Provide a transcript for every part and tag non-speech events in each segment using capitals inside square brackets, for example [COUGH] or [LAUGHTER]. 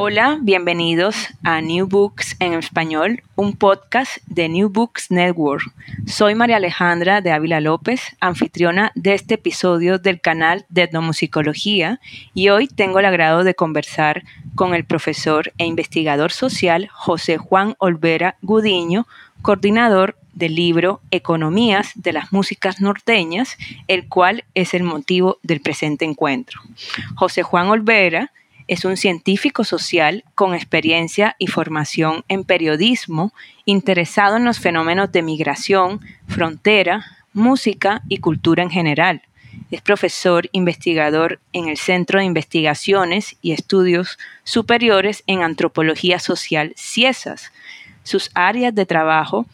Hola, bienvenidos a New Books en español, un podcast de New Books Network. Soy María Alejandra de Ávila López, anfitriona de este episodio del canal de etnomusicología y hoy tengo el agrado de conversar con el profesor e investigador social José Juan Olvera Gudiño, coordinador del libro Economías de las Músicas Norteñas, el cual es el motivo del presente encuentro. José Juan Olvera es un científico social con experiencia y formación en periodismo, interesado en los fenómenos de migración, frontera, música y cultura en general. Es profesor investigador en el Centro de Investigaciones y Estudios Superiores en Antropología Social CIESAS. Sus áreas de trabajo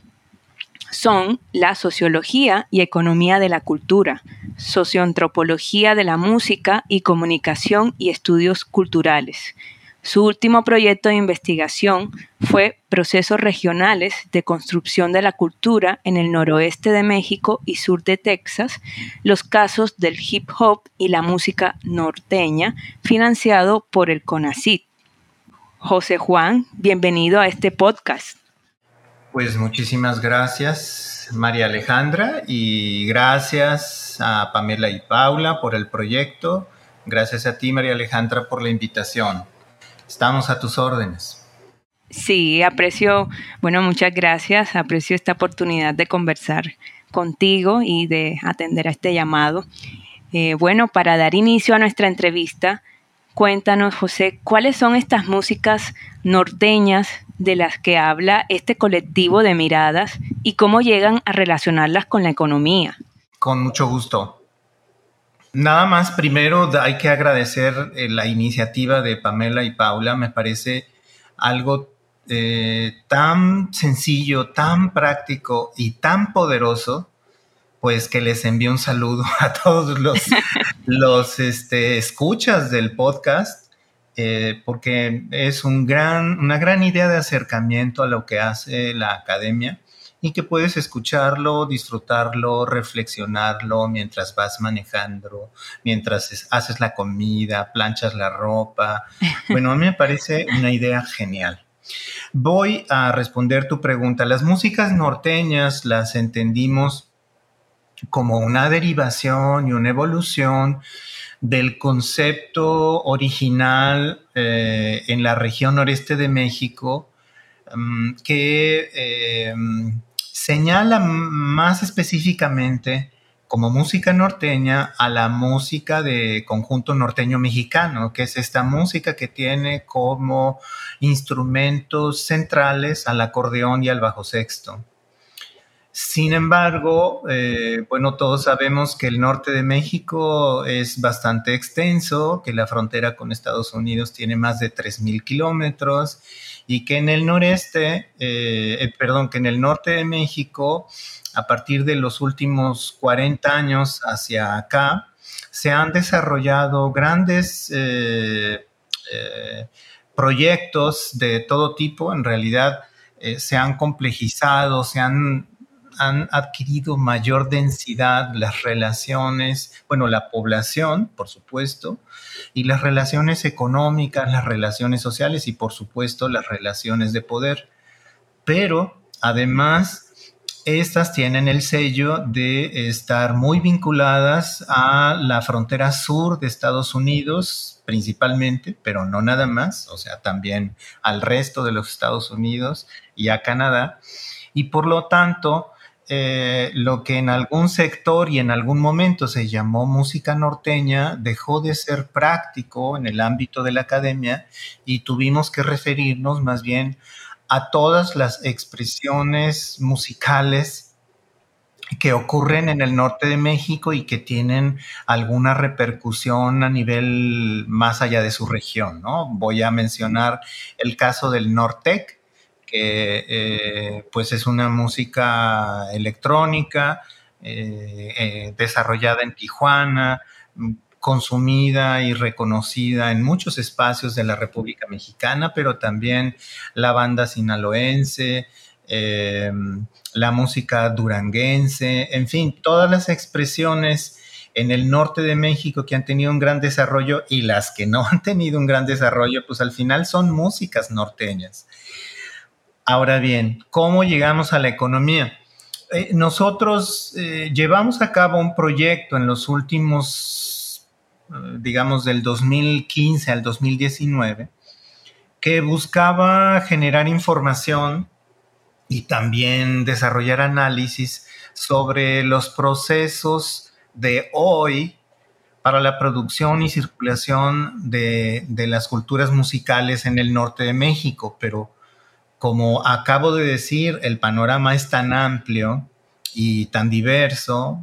son la sociología y economía de la cultura, socioantropología de la música y comunicación y estudios culturales. Su último proyecto de investigación fue Procesos regionales de construcción de la cultura en el noroeste de México y sur de Texas, los casos del hip hop y la música norteña, financiado por el CONACIT. José Juan, bienvenido a este podcast. Pues muchísimas gracias, María Alejandra, y gracias a Pamela y Paula por el proyecto. Gracias a ti, María Alejandra, por la invitación. Estamos a tus órdenes. Sí, aprecio, bueno, muchas gracias. Aprecio esta oportunidad de conversar contigo y de atender a este llamado. Eh, bueno, para dar inicio a nuestra entrevista, cuéntanos, José, ¿cuáles son estas músicas norteñas de las que habla este colectivo de miradas y cómo llegan a relacionarlas con la economía. Con mucho gusto. Nada más, primero hay que agradecer eh, la iniciativa de Pamela y Paula. Me parece algo eh, tan sencillo, tan práctico y tan poderoso, pues que les envío un saludo [LAUGHS] a todos los, [LAUGHS] los este, escuchas del podcast eh, porque es un gran, una gran idea de acercamiento a lo que hace la academia y que puedes escucharlo, disfrutarlo, reflexionarlo mientras vas manejando, mientras haces la comida, planchas la ropa. [LAUGHS] Bueno, a mí me parece una idea genial. Voy a responder tu pregunta. Las músicas norteñas las entendimos como una derivación y una evolución del concepto original eh, en la región noreste de México mm, que eh, señala más específicamente como música norteña a la música de conjunto norteño mexicano, que es esta música que tiene como instrumentos centrales al acordeón y al bajo sexto. Sin embargo, eh, bueno, todos sabemos que el norte de México es bastante extenso, que la frontera con Estados Unidos tiene más de 3.000 kilómetros y que en el noreste, eh, eh, perdón, que en el norte de México, a partir de los últimos 40 años hacia acá, se han desarrollado grandes proyectos de todo tipo. En realidad se han complejizado, se han, han adquirido mayor densidad las relaciones, bueno, la población, por supuesto, y las relaciones económicas, las relaciones sociales y, por supuesto, las relaciones de poder. Pero, además, estas tienen el sello de estar muy vinculadas a la frontera sur de Estados Unidos, principalmente, pero no nada más, o sea, también al resto de los Estados Unidos y a Canadá. Y por lo tanto, eh, lo que en algún sector y en algún momento se llamó música norteña dejó de ser práctico en el ámbito de la academia y tuvimos que referirnos más bien a todas las expresiones musicales que ocurren en el norte de México y que tienen alguna repercusión a nivel más allá de su región. ¿no? Voy a mencionar el caso del Nortec, que eh, pues es una música electrónica eh, eh, desarrollada en Tijuana, consumida y reconocida en muchos espacios de la República Mexicana, pero también la banda sinaloense, la música duranguense, en fin, todas las expresiones en el norte de México que han tenido un gran desarrollo y las que no [LAUGHS] han tenido un gran desarrollo, pues al final son músicas norteñas. Ahora bien, ¿cómo llegamos a la economía? Eh, nosotros eh, llevamos a cabo un proyecto en los últimos digamos, del 2015 al 2019, que buscaba generar información y también desarrollar análisis sobre los procesos de hoy para la producción y circulación de, de, las culturas musicales en el norte de México, pero como acabo de decir, el panorama es tan amplio y tan diverso,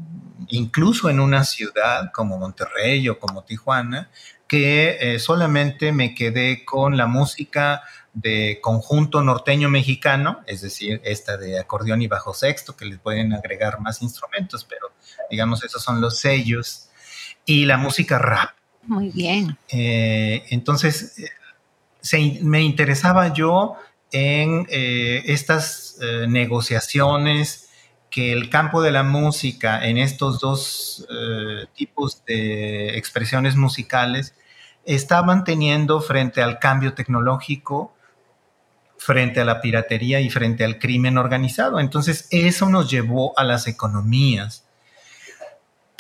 incluso en una ciudad como Monterrey o como Tijuana, que eh, solamente me quedé con la música de conjunto norteño mexicano, es decir, esta de acordeón y bajo sexto, que le pueden agregar más instrumentos, pero digamos, esos son los sellos, y la música rap. Muy bien. Eh, entonces, eh, me interesaba yo en estas negociaciones que el campo de la música en estos dos eh, tipos de expresiones musicales estaban teniendo frente al cambio tecnológico, frente a la piratería y frente al crimen organizado. Entonces eso nos llevó a las economías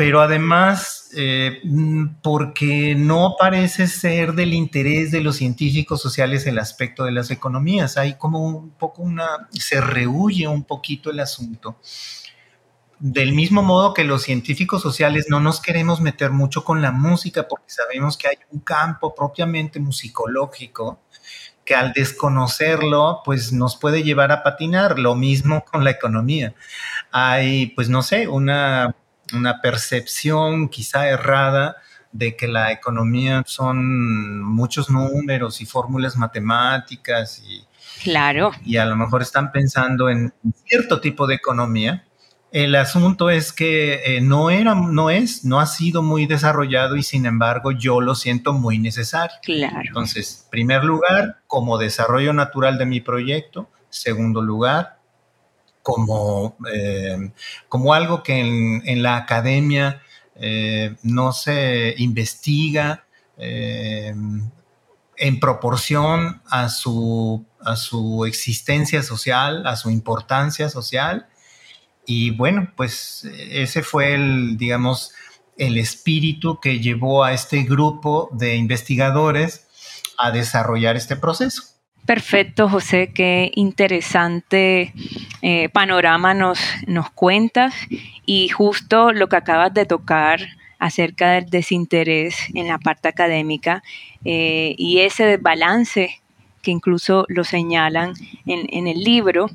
pero además eh, mm, porque no parece ser del interés de los científicos sociales el aspecto de las economías. Hay como un poco una, se rehuye un poquito el asunto. Del mismo modo que los científicos sociales no nos queremos meter mucho con la música porque sabemos que hay un campo propiamente musicológico que al desconocerlo, pues nos puede llevar a patinar. Lo mismo con la economía. Hay, pues no sé, una una percepción quizá errada de que la economía son muchos números y fórmulas matemáticas y, claro. y a lo mejor están pensando en cierto tipo de economía. El asunto es que eh, no era, no es, no ha sido muy desarrollado y sin embargo yo lo siento muy necesario. Claro. Entonces, primer lugar, como desarrollo natural de mi proyecto. Segundo lugar, como, eh, como algo que en, la academia eh, no se investiga eh, en proporción a su, a su existencia social, a su importancia social. Y bueno, pues ese fue el, digamos, el espíritu que llevó a este grupo de investigadores a desarrollar este proceso. Perfecto, José, qué interesante eh, panorama nos, nos cuentas. Y justo lo que acabas de tocar acerca del desinterés en la parte académica eh, y ese desbalance que incluso lo señalan en, en el libro,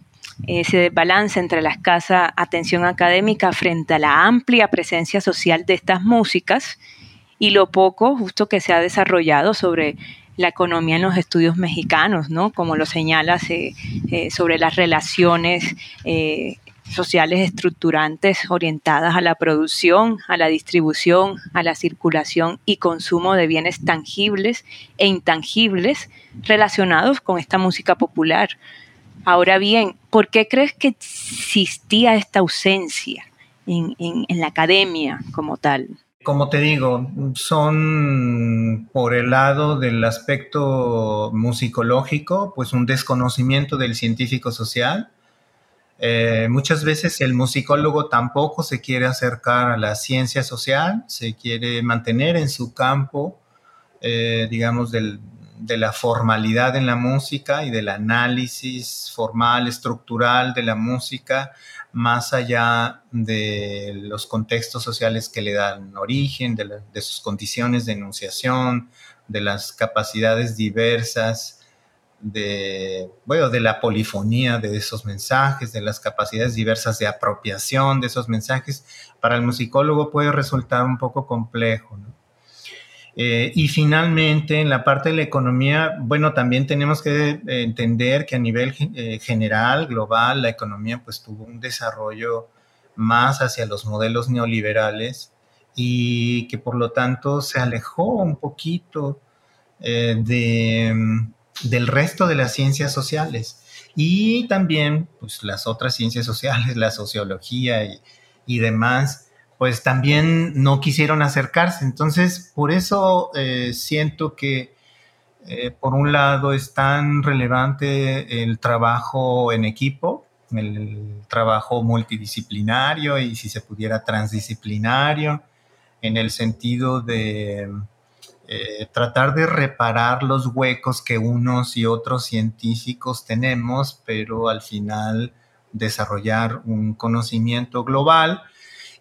ese desbalance entre la escasa atención académica frente a la amplia presencia social de estas músicas y lo poco justo que se ha desarrollado sobre la economía en los estudios mexicanos, ¿no? Como lo señalas eh, eh, sobre las relaciones eh, sociales estructurantes orientadas a la producción, a la distribución, a la circulación y consumo de bienes tangibles e intangibles relacionados con esta música popular. Ahora bien, ¿por qué crees que existía esta ausencia en, en la academia como tal? Como te digo, son por el lado del aspecto musicológico, pues un desconocimiento del científico social. Eh, muchas veces el musicólogo tampoco se quiere acercar a la ciencia social, se quiere mantener en su campo, eh, digamos, de la formalidad en la música y del análisis formal, estructural de la música más allá de los contextos sociales que le dan origen, de, sus condiciones de enunciación, de las capacidades diversas, de, bueno, de la polifonía de esos mensajes, de las capacidades diversas de apropiación de esos mensajes, para el musicólogo puede resultar un poco complejo. ¿no? Eh, y finalmente, en la parte de la economía, bueno, también tenemos que eh, entender que a nivel eh, general, global, la economía pues tuvo un desarrollo más hacia los modelos neoliberales y que por lo tanto se alejó un poquito de, mm, del resto de las ciencias sociales. Y también pues las otras ciencias sociales, la sociología y demás, pues también no quisieron acercarse. Entonces, por eso eh, siento que, eh, por un lado, es tan relevante el trabajo en equipo, el trabajo multidisciplinario y si se pudiera transdisciplinario, en el sentido de eh, tratar de reparar los huecos que unos y otros científicos tenemos, pero al final desarrollar un conocimiento global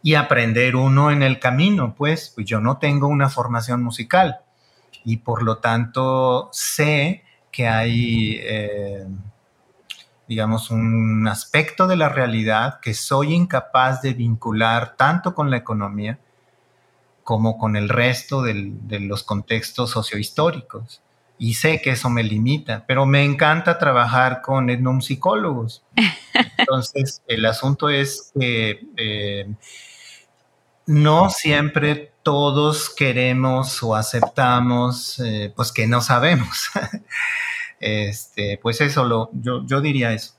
y aprender uno en el camino, pues, pues yo no tengo una formación musical y por lo tanto sé que hay, eh, digamos, un aspecto de la realidad que soy incapaz de vincular tanto con la economía como con el resto de los contextos sociohistóricos. Y sé que eso me limita, pero me encanta trabajar con etnomusicólogos. [LAUGHS] Entonces, el asunto es que eh, no siempre todos queremos o aceptamos, eh, pues que no sabemos. [LAUGHS] este, pues eso, lo, yo, yo diría eso.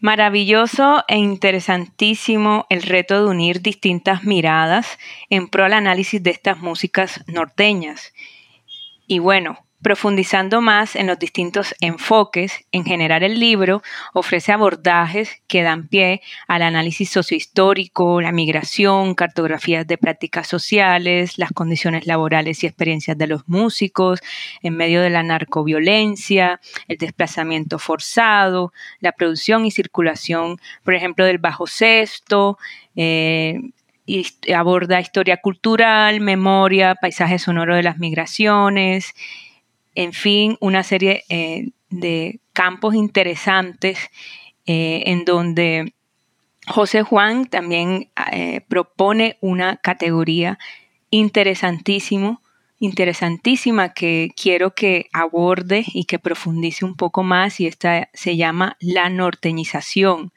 Maravilloso e interesantísimo el reto de unir distintas miradas en pro al análisis de estas músicas norteñas. Y bueno, Profundizando más en los distintos enfoques, en general el libro ofrece abordajes que dan pie al análisis sociohistórico, la migración, cartografías de prácticas sociales, las condiciones laborales y experiencias de los músicos en medio de la narcoviolencia, el desplazamiento forzado, la producción y circulación, por ejemplo, del bajo sexto, eh, y aborda historia cultural, memoria, paisaje sonoro de las migraciones, en fin, una serie eh, de campos interesantes eh, en donde José Juan también eh, propone una categoría interesantísimo, interesantísima que quiero que aborde y que profundice un poco más y esta se llama la norteñización.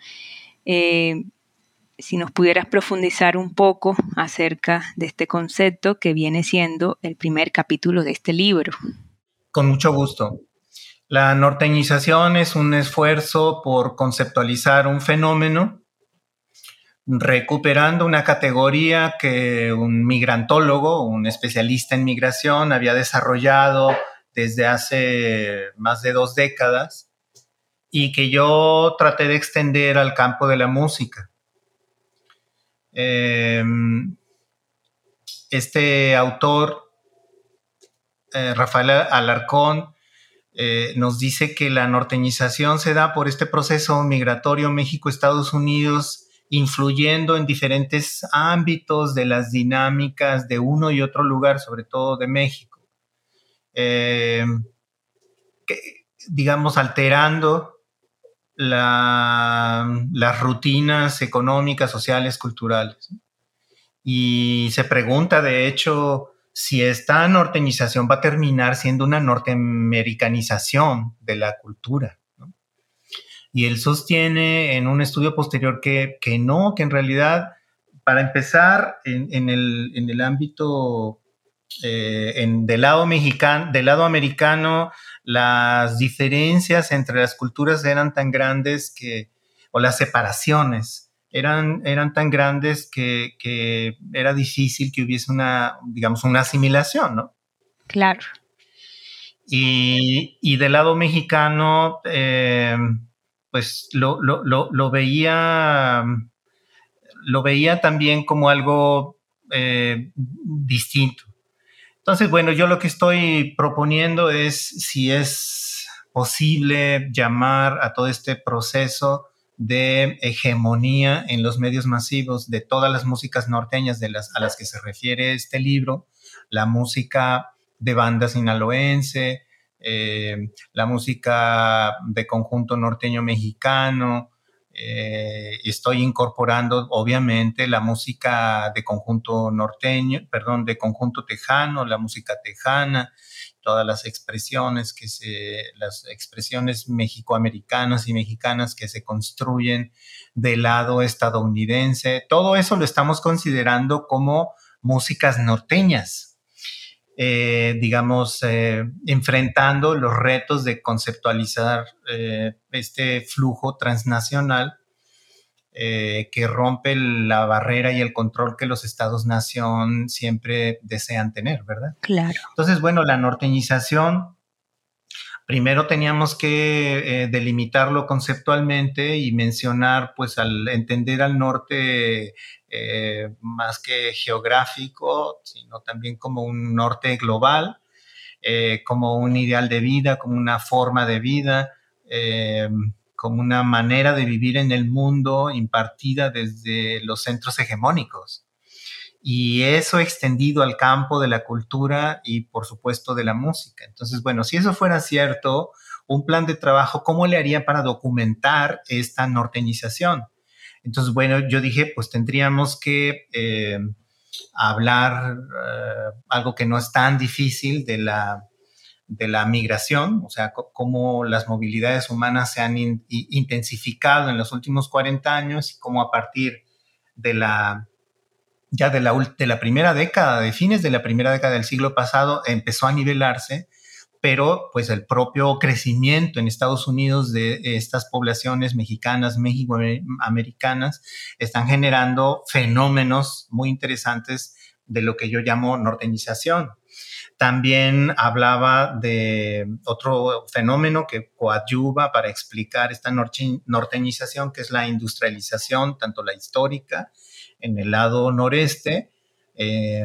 si nos pudieras profundizar un poco acerca de este concepto que viene siendo el primer capítulo de este libro. Con mucho gusto. La norteñización es un esfuerzo por conceptualizar un fenómeno recuperando una categoría que un migrantólogo, un especialista en migración, había desarrollado desde hace más de dos décadas y que yo traté de extender al campo de la música. Em, este autor eh, Rafael Alarcón eh, nos dice que la norteñización se da por este proceso migratorio México-Estados Unidos, influyendo en diferentes ámbitos de las dinámicas de uno y otro lugar, sobre todo de México. Eh, digamos, alterando las rutinas económicas, sociales, culturales. Y se pregunta, de hecho, si esta norteñización va a terminar siendo una norteamericanización de la cultura. Y él sostiene en un estudio posterior que, que no, que en realidad, para empezar, en, el, en el, ámbito eh, en, del, lado del lado americano, las diferencias entre las culturas eran tan grandes que, o las separaciones eran, eran tan grandes que, que era difícil que hubiese una, digamos, una asimilación, ¿no? Claro. Y, y del lado mexicano, eh, pues lo, lo, lo, veía, lo veía también como algo eh, distinto. Entonces, bueno, yo lo que estoy proponiendo es si es posible llamar a todo este proceso de hegemonía en los medios masivos de todas las músicas norteñas de las, a las que se refiere este libro, la música de banda sinaloense, eh, la música de conjunto norteño mexicano. Eh, estoy incorporando, obviamente, la música de conjunto norteño, perdón, de conjunto tejano, la música tejana, todas las expresiones que se, las expresiones mexicoamericanas y mexicanas que se construyen del lado estadounidense. Todo eso lo estamos considerando como músicas norteñas, eh, digamos, eh, enfrentando los retos de conceptualizar eh, este flujo transnacional que rompe la barrera y el control que los estados-nación siempre desean tener, ¿verdad? Claro. Entonces, bueno, la norteñización primero teníamos que delimitarlo conceptualmente y mencionar, pues al entender al norte eh, más que geográfico, sino también como un norte global, eh, como un ideal de vida, como una forma de vida, eh, como una manera de vivir en el mundo impartida desde los centros hegemónicos. Y eso extendido al campo de la cultura y por supuesto de la música. Entonces, bueno, si eso fuera cierto, un plan de trabajo, ¿cómo le haría para documentar esta norteñización? Entonces, bueno, yo dije, pues tendríamos que eh, hablar eh, algo que no es tan difícil de la, de la migración, o sea, cómo las movilidades humanas se han intensificado en los últimos 40 años y cómo a partir de la ya de la, de la primera década, de fines de la primera década del siglo pasado, empezó a nivelarse pero pues el propio crecimiento en Estados Unidos de estas poblaciones mexicanas, México-americanas, están generando fenómenos muy interesantes de lo que yo llamo norteñización. También hablaba de otro fenómeno que coadyuva para explicar esta norteñización, que es la industrialización, tanto la histórica en el lado noreste, eh,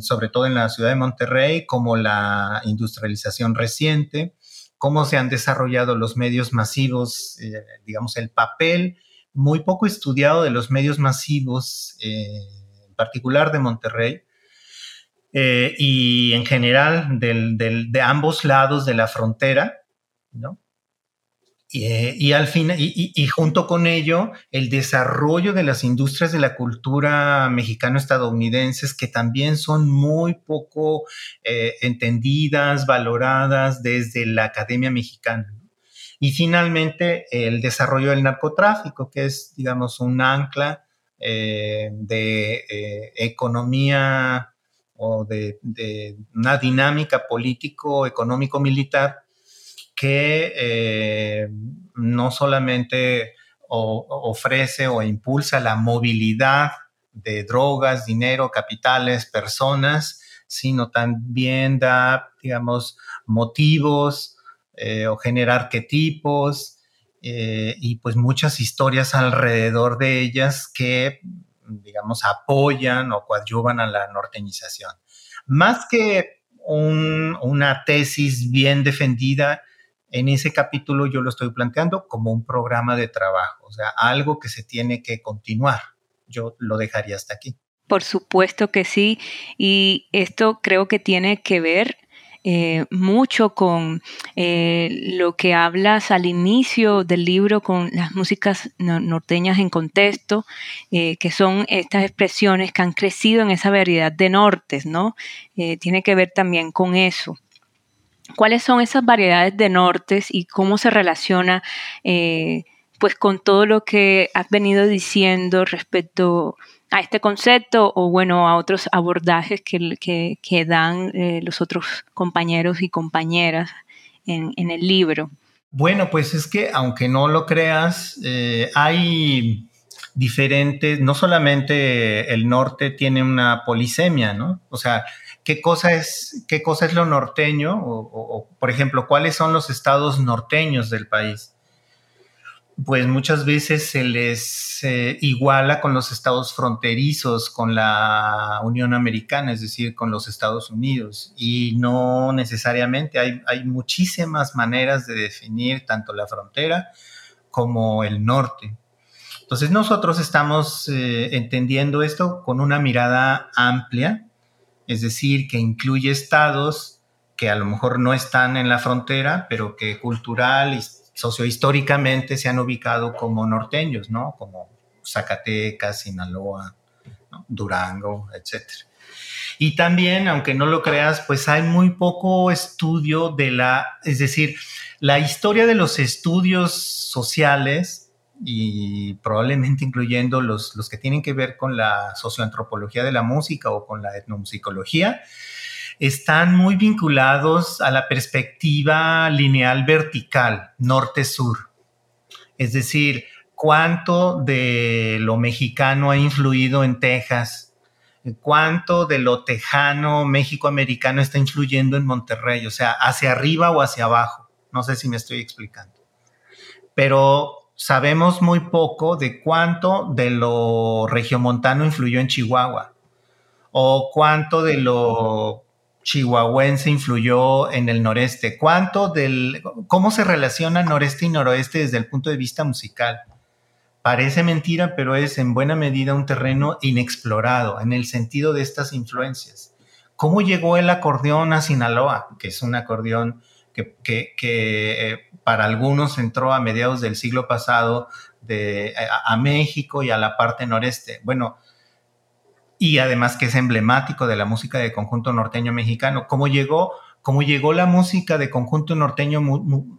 sobre todo en la ciudad de Monterrey, como la industrialización reciente, cómo se han desarrollado los medios masivos, eh, digamos, el papel muy poco estudiado de los medios masivos, eh, en particular de Monterrey, y en general de ambos lados de la frontera, ¿no? Y, al fin, y, junto con ello, el desarrollo de las industrias de la cultura mexicano-estadounidenses, que también son muy poco eh, entendidas, valoradas desde la academia mexicana. Y finalmente, el desarrollo del narcotráfico, que es, digamos, un ancla eh, de eh, economía o de, una dinámica político-económico-militar que eh, no solamente ofrece o impulsa la movilidad de drogas, dinero, capitales, personas, sino también da, digamos, motivos o genera arquetipos eh, y pues muchas historias alrededor de ellas que, digamos, apoyan o coadyuvan a la norteñización. Más que una tesis bien defendida, en ese capítulo yo lo estoy planteando como un programa de trabajo, o sea, algo que se tiene que continuar. Yo lo dejaría hasta aquí. Por supuesto que sí, y esto creo que tiene que ver eh, mucho con eh, lo que hablas al inicio del libro con las músicas norteñas en contexto, eh, que son estas expresiones que han crecido en esa variedad de nortes, ¿no? tiene que ver también con eso. ¿Cuáles son esas variedades de nortes y cómo se relaciona pues con todo lo que has venido diciendo respecto a este concepto o bueno, a otros abordajes que, dan eh, los otros compañeros y compañeras en, en, el libro. Bueno, pues es que aunque no lo creas, eh, hay diferentes, no solamente el norte tiene una polisemia, ¿no? O sea, ¿qué cosa es, qué cosa es lo norteño? o, por ejemplo, ¿cuáles son los estados norteños del país? Pues muchas veces se les eh, iguala con los estados fronterizos, con la Unión Americana, es decir, con los Estados Unidos. Y no necesariamente, hay, hay muchísimas maneras de definir tanto la frontera como el norte. Entonces nosotros estamos eh, entendiendo esto con una mirada amplia, es decir, que incluye estados que a lo mejor no están en la frontera, pero que cultural, sociohistóricamente se han ubicado como norteños, ¿no? Como Zacatecas, Sinaloa, Durango, etc. Y también, aunque no lo creas, pues hay muy poco estudio de la, es decir, la historia de los estudios sociales y probablemente incluyendo los, los que tienen que ver con la socioantropología de la música o con la etnomusicología, están muy vinculados a la perspectiva lineal vertical, norte-sur. Es decir, cuánto de lo mexicano ha influido en Texas, cuánto de lo tejano México-americano está influyendo en Monterrey, o sea, hacia arriba o hacia abajo. No sé si me estoy explicando. Pero sabemos muy poco de cuánto de lo regiomontano influyó en Chihuahua o cuánto de lo chihuahuense influyó en el noreste? ¿Cuánto del, cómo se relaciona noreste y noroeste desde el punto de vista musical? Parece mentira, pero es en buena medida un terreno inexplorado en el sentido de estas influencias. ¿Cómo llegó el acordeón a Sinaloa? Que es un acordeón que, eh, para algunos entró a mediados del siglo pasado de, a México y a la parte noreste. Bueno, y además que es emblemático de la música de conjunto norteño mexicano. ¿Cómo llegó, cómo llegó la música de conjunto norteño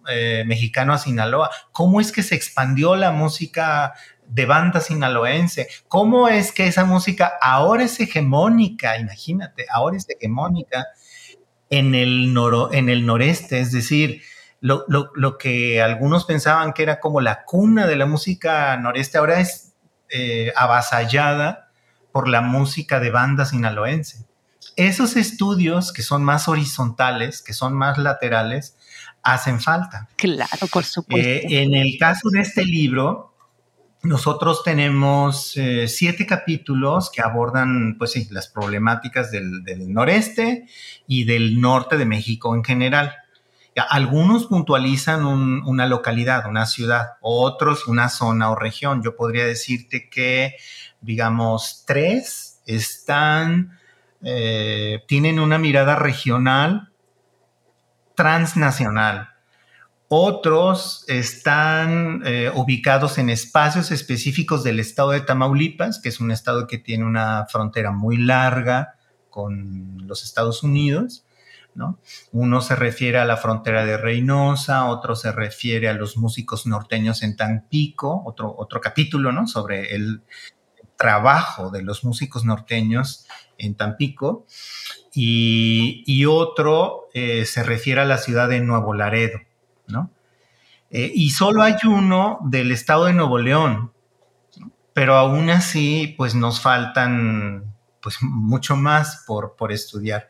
eh, mexicano a Sinaloa? ¿Cómo es que se expandió la música de banda sinaloense? ¿Cómo es que esa música ahora es hegemónica? Imagínate, ahora es hegemónica en el, en el noreste, es decir, lo, lo, que algunos pensaban que era como la cuna de la música noreste, ahora es eh, avasallada por la música de banda sinaloense. Esos estudios que son más horizontales, que son más laterales, hacen falta. Claro, por supuesto. Eh, en el caso de este libro, nosotros tenemos eh, siete capítulos que abordan, pues sí, las problemáticas del, noreste y del norte de México en general. Algunos puntualizan una localidad, una ciudad, otros una zona o región. Yo podría decirte que digamos, tres están, eh, tienen una mirada regional, transnacional. Otros están eh, ubicados en espacios específicos del estado de Tamaulipas, que es un estado que tiene una frontera muy larga con los Estados Unidos. ¿no? Uno se refiere a la frontera de Reynosa, otro se refiere a los músicos norteños en Tampico, otro, otro capítulo ¿no? sobre el, trabajo de los músicos norteños en Tampico y, otro eh, se refiere a la ciudad de Nuevo Laredo, ¿no? Eh, y solo hay uno del estado de Nuevo León, pero aún así, pues nos faltan pues mucho más por, por estudiar.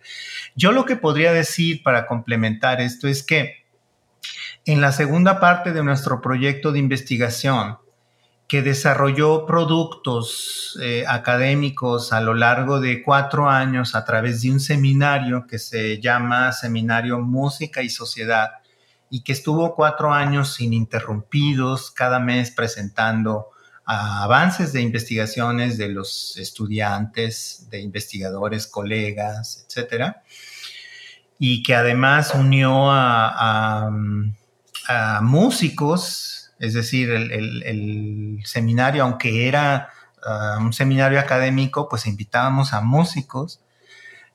Yo lo que podría decir para complementar esto es que en la segunda parte de nuestro proyecto de investigación, que desarrolló productos eh, académicos a lo largo de cuatro años a través de un seminario que se llama Seminario Música y Sociedad y que estuvo cuatro años ininterrumpidos, cada mes presentando avances de investigaciones de los estudiantes, de investigadores, colegas, etcétera, y que además unió a músicos es decir, el, seminario, aunque era ah, un seminario académico, pues invitábamos a músicos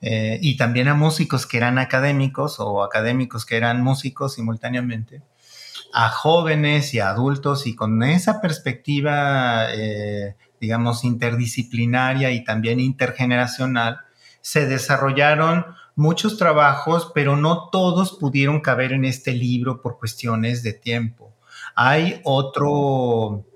eh, y también a músicos que eran académicos o académicos que eran músicos simultáneamente a jóvenes y a adultos y con esa perspectiva, eh, digamos, interdisciplinaria y también intergeneracional, se desarrollaron muchos trabajos, pero no todos pudieron caber en este libro por cuestiones de tiempo. Hay otro,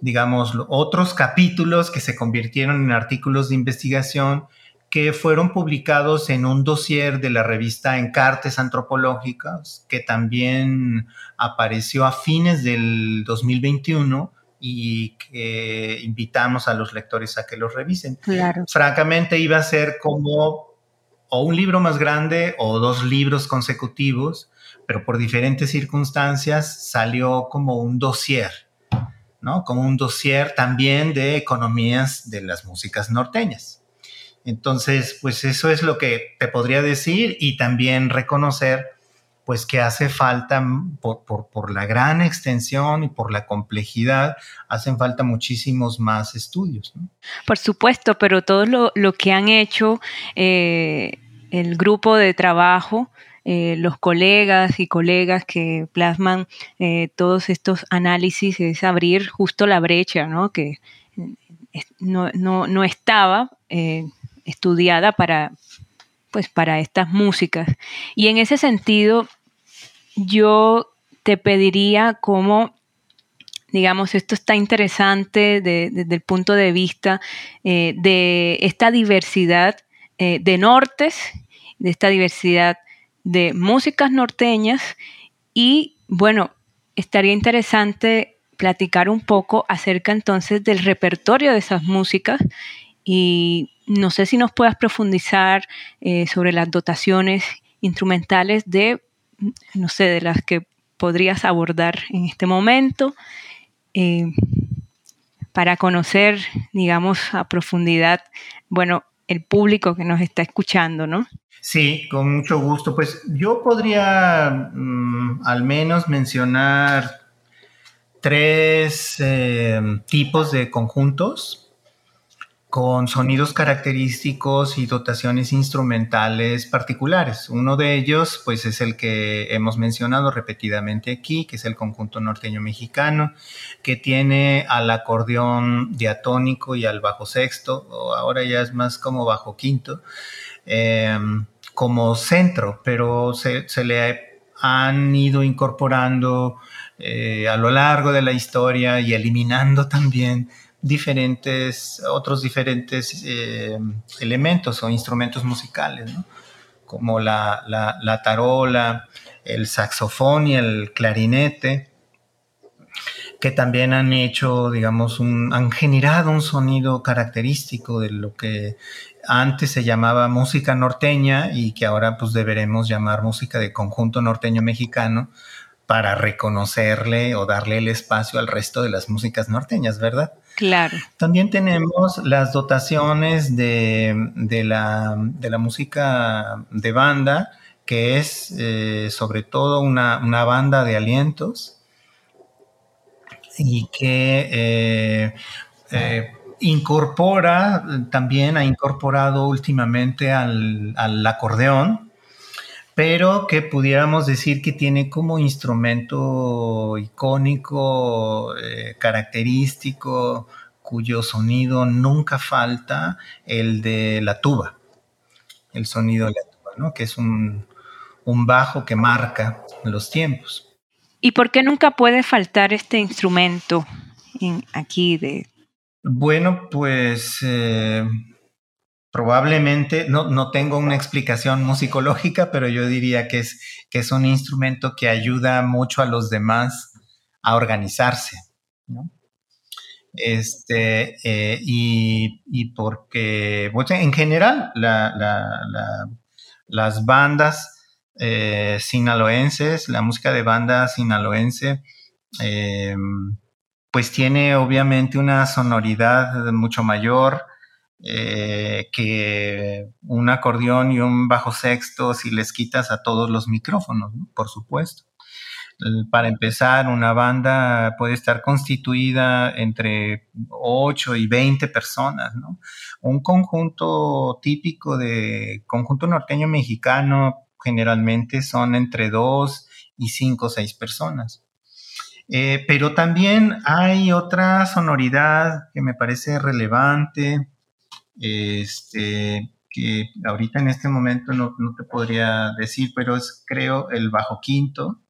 digamos, otros capítulos que se convirtieron en artículos de investigación que fueron publicados en un dossier de la revista Encartes Antropológicas, que también apareció a fines del 2021 y que invitamos a los lectores a que los revisen. Francamente iba a ser como o un libro más grande o dos libros consecutivos, pero por diferentes circunstancias salió como un dossier, ¿no? Como un dossier también de economías de las músicas norteñas. Entonces, pues eso es lo que te podría decir y también reconocer pues que hace falta, por, la gran extensión y por la complejidad, hacen falta muchísimos más estudios. Por supuesto, pero todo lo, que han hecho eh, el grupo de trabajo, eh, los colegas y colegas que plasman eh, todos estos análisis, es abrir justo la brecha, ¿no? Que no, estaba estudiada para, pues para estas músicas. Y en ese sentido, yo te pediría como, digamos, esto está interesante desde el punto de vista eh, de esta diversidad eh, de nortes, de esta diversidad de músicas norteñas y, bueno, estaría interesante platicar un poco acerca entonces del repertorio de esas músicas y no sé si nos puedas profundizar eh, sobre las dotaciones instrumentales de, no sé, de las que podrías abordar en este momento, eh, para conocer, digamos, a profundidad, bueno, el público que nos está escuchando, ¿no? Sí, con mucho gusto. Pues yo podría mm, al menos mencionar tres eh, tipos de conjuntos con sonidos característicos y dotaciones instrumentales particulares. Uno de ellos, pues, es el que hemos mencionado repetidamente aquí, que es el conjunto norteño mexicano, que tiene al acordeón diatónico y al bajo sexto, o ahora ya es más como bajo quinto, em, como centro, pero se, le han ido incorporando eh, a lo largo de la historia y eliminando también diferentes, otros diferentes eh, elementos o instrumentos musicales, como la, la, tarola, el saxofón y el clarinete, que también han hecho, digamos, un, han generado un sonido característico de lo que antes se llamaba música norteña y que ahora pues deberemos llamar música de conjunto norteño mexicano para reconocerle o darle el espacio al resto de las músicas norteñas, ¿verdad? Claro. También tenemos las dotaciones de, la, música de banda, que es eh, sobre todo una, banda de alientos y que eh, eh, incorpora, también ha incorporado últimamente al, al acordeón, pero que pudiéramos decir que tiene como instrumento icónico, eh, característico, cuyo sonido nunca falta, el de la tuba, el sonido de la tuba, ¿no? que es un, bajo que marca los tiempos. ¿Y por qué nunca puede faltar este instrumento aquí de... Bueno, pues eh, probablemente, no, no, tengo una explicación musicológica, pero yo diría que es, que es un instrumento que ayuda mucho a los demás a organizarse. Este, eh, y, porque, pues, en general, las bandas eh, sinaloenses, la música de banda sinaloense, eh, pues tiene obviamente una sonoridad mucho mayor, eh, que un acordeón y un bajo sexto si les quitas a todos los micrófonos, por supuesto. Para empezar, una banda puede estar constituida entre 8 y 20 personas, ¿no? Un conjunto típico de conjunto norteño mexicano generalmente son entre 2 y 5 o 6 personas. Eh, pero también hay otra sonoridad que me parece relevante, este, que ahorita en este momento no, te podría decir, pero es creo el bajo quinto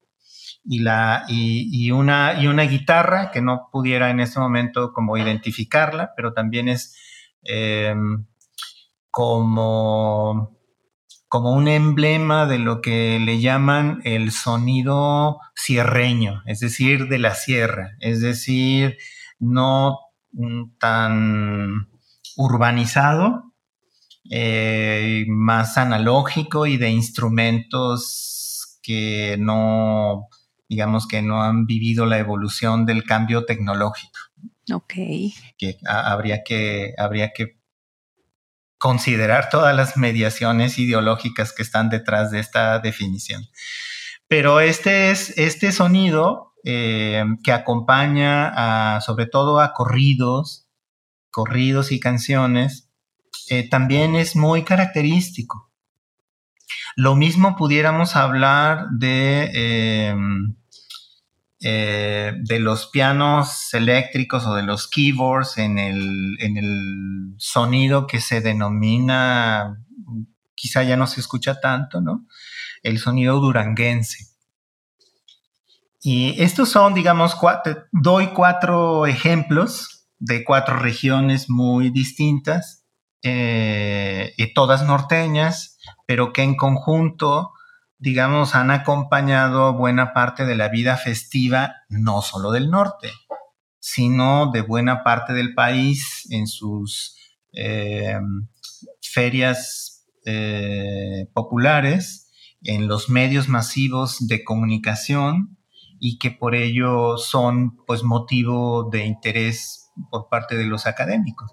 y, la, y, una, y una guitarra que no pudiera en este momento como identificarla, pero también es em, como, como un emblema de lo que le llaman el sonido sierreño, es decir, de la sierra, es decir, no tan urbanizado, eh, más analógico y de instrumentos que no, digamos que no han vivido la evolución del cambio tecnológico. Ok. Que habría que, habría que considerar todas las mediaciones ideológicas que están detrás de esta definición. Pero este es este sonido eh, que acompaña sobre todo a corridos, corridos y canciones, eh, también es muy característico. Lo mismo pudiéramos hablar de, em, eh, de los pianos eléctricos o de los keyboards en el, en el sonido que se denomina, quizá ya no se escucha tanto, ¿no? El sonido duranguense. Y estos son, digamos, doy cuatro ejemplos de cuatro regiones muy distintas, eh, y todas norteñas, pero que en conjunto, digamos, han acompañado buena parte de la vida festiva, no solo del norte, sino de buena parte del país en sus eh, ferias eh, populares, en los medios masivos de comunicación y que por ello son pues motivo de interés por parte de los académicos.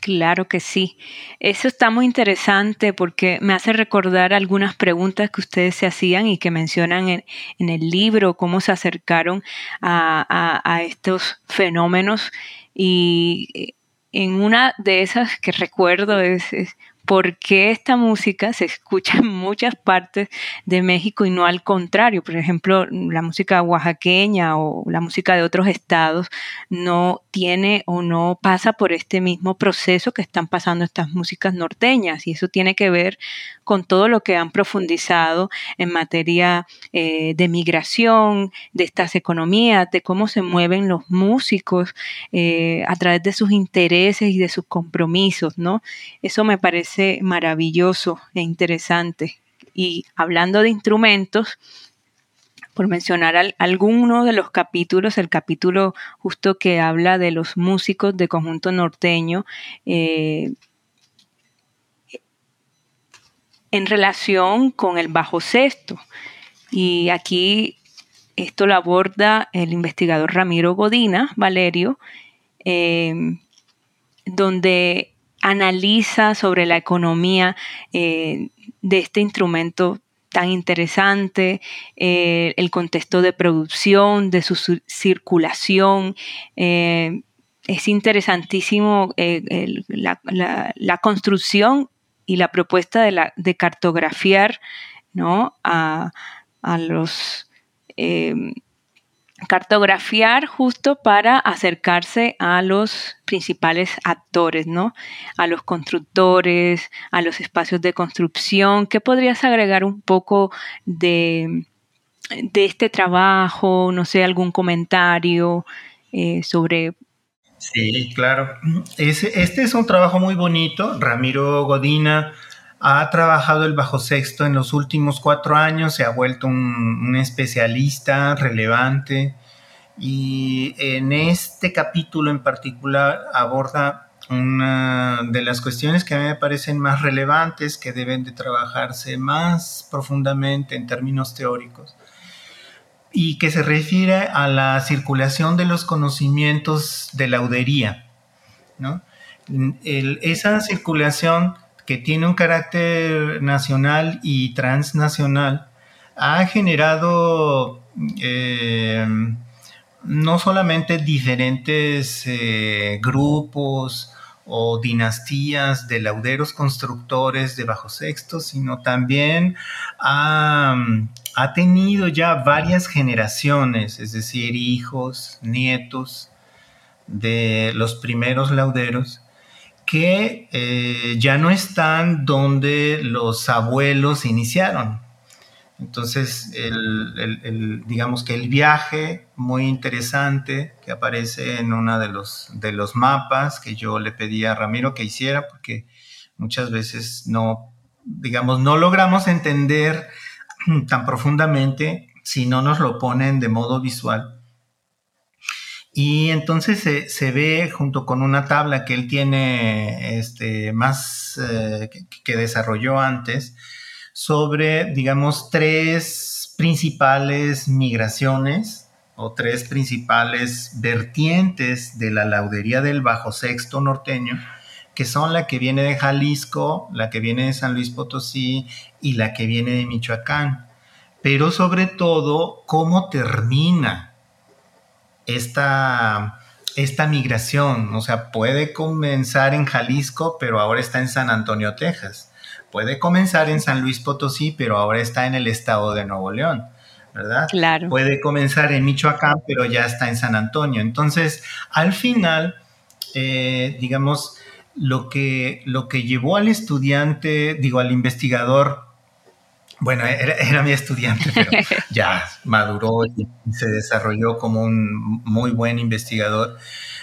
Claro que sí. Eso está muy interesante porque me hace recordar algunas preguntas que ustedes se hacían y que mencionan en, el libro, cómo se acercaron a, estos fenómenos. Y eh, en una de esas que recuerdo es por qué esta música se escucha en muchas partes de México y no al contrario. Por ejemplo, la música oaxaqueña o la música de otros estados no tiene o no pasa por este mismo proceso que están pasando estas músicas norteñas. Y eso tiene que ver con todo lo que han profundizado en materia eh, de migración, de estas economías, de cómo se mueven los músicos eh, a través de sus intereses y de sus compromisos, ¿no? Eso me parece maravilloso e interesante. Y hablando de instrumentos, por mencionar alguno de los capítulos, el capítulo justo que habla de los músicos de conjunto norteño, eh, en relación con el bajo sexto. Y aquí esto lo aborda el investigador Ramiro Godina, Valerio, eh, donde analiza sobre la economía eh, de este instrumento tan interesante, eh, el contexto de producción, de su circulación. Eh, es interesantísimo la, construcción y la propuesta de, cartografiar ¿no? a los cartografiar justo para acercarse a los principales actores, ¿no? A los constructores, a los espacios de construcción. ¿Qué podrías agregar un poco de, de este trabajo? No sé, algún comentario eh, sobre... Sí, claro. este es un trabajo muy bonito. Ramiro Godina ha trabajado el bajo sexto en los últimos cuatro años, se ha vuelto un, especialista relevante y en este capítulo en particular aborda una de las cuestiones que a mí me parecen más relevantes, que deben de trabajarse más profundamente en términos teóricos, y que se refiere a la circulación de los conocimientos de laudería. ¿no? esa circulación que tiene un carácter nacional y transnacional ha generado eh, no solamente diferentes eh, grupos o dinastías de lauderos constructores de bajo sexto, sino también ha, tenido ya varias generaciones, es decir, hijos, nietos de los primeros lauderos, que eh, ya no están donde los abuelos iniciaron. Entonces, digamos que el viaje muy interesante que aparece en uno de los, de los mapas que yo le pedí a Ramiro que hiciera, porque muchas veces no, digamos, no logramos entender tan profundamente si no nos lo ponen de modo visual. Y entonces se, ve junto con una tabla que él tiene este, más eh, que desarrolló antes, sobre, digamos, tres principales migraciones o tres principales vertientes de la laudería del Bajo Sexto norteño, que son la que viene de Jalisco, la que viene de San Luis Potosí y la que viene de Michoacán. Pero sobre todo, cómo termina esta, esta migración. O sea, puede comenzar en Jalisco, pero ahora está en San Antonio, Texas Puede comenzar en San Luis Potosí, pero ahora está en el estado de Nuevo León, ¿verdad? Claro. Puede comenzar en Michoacán, pero ya está en San Antonio. Entonces, al final, eh, digamos, lo que, lo que llevó al estudiante, digo, al investigador, bueno, era, mi estudiante, pero [LAUGHS] ya maduró y se desarrolló como un muy buen investigador.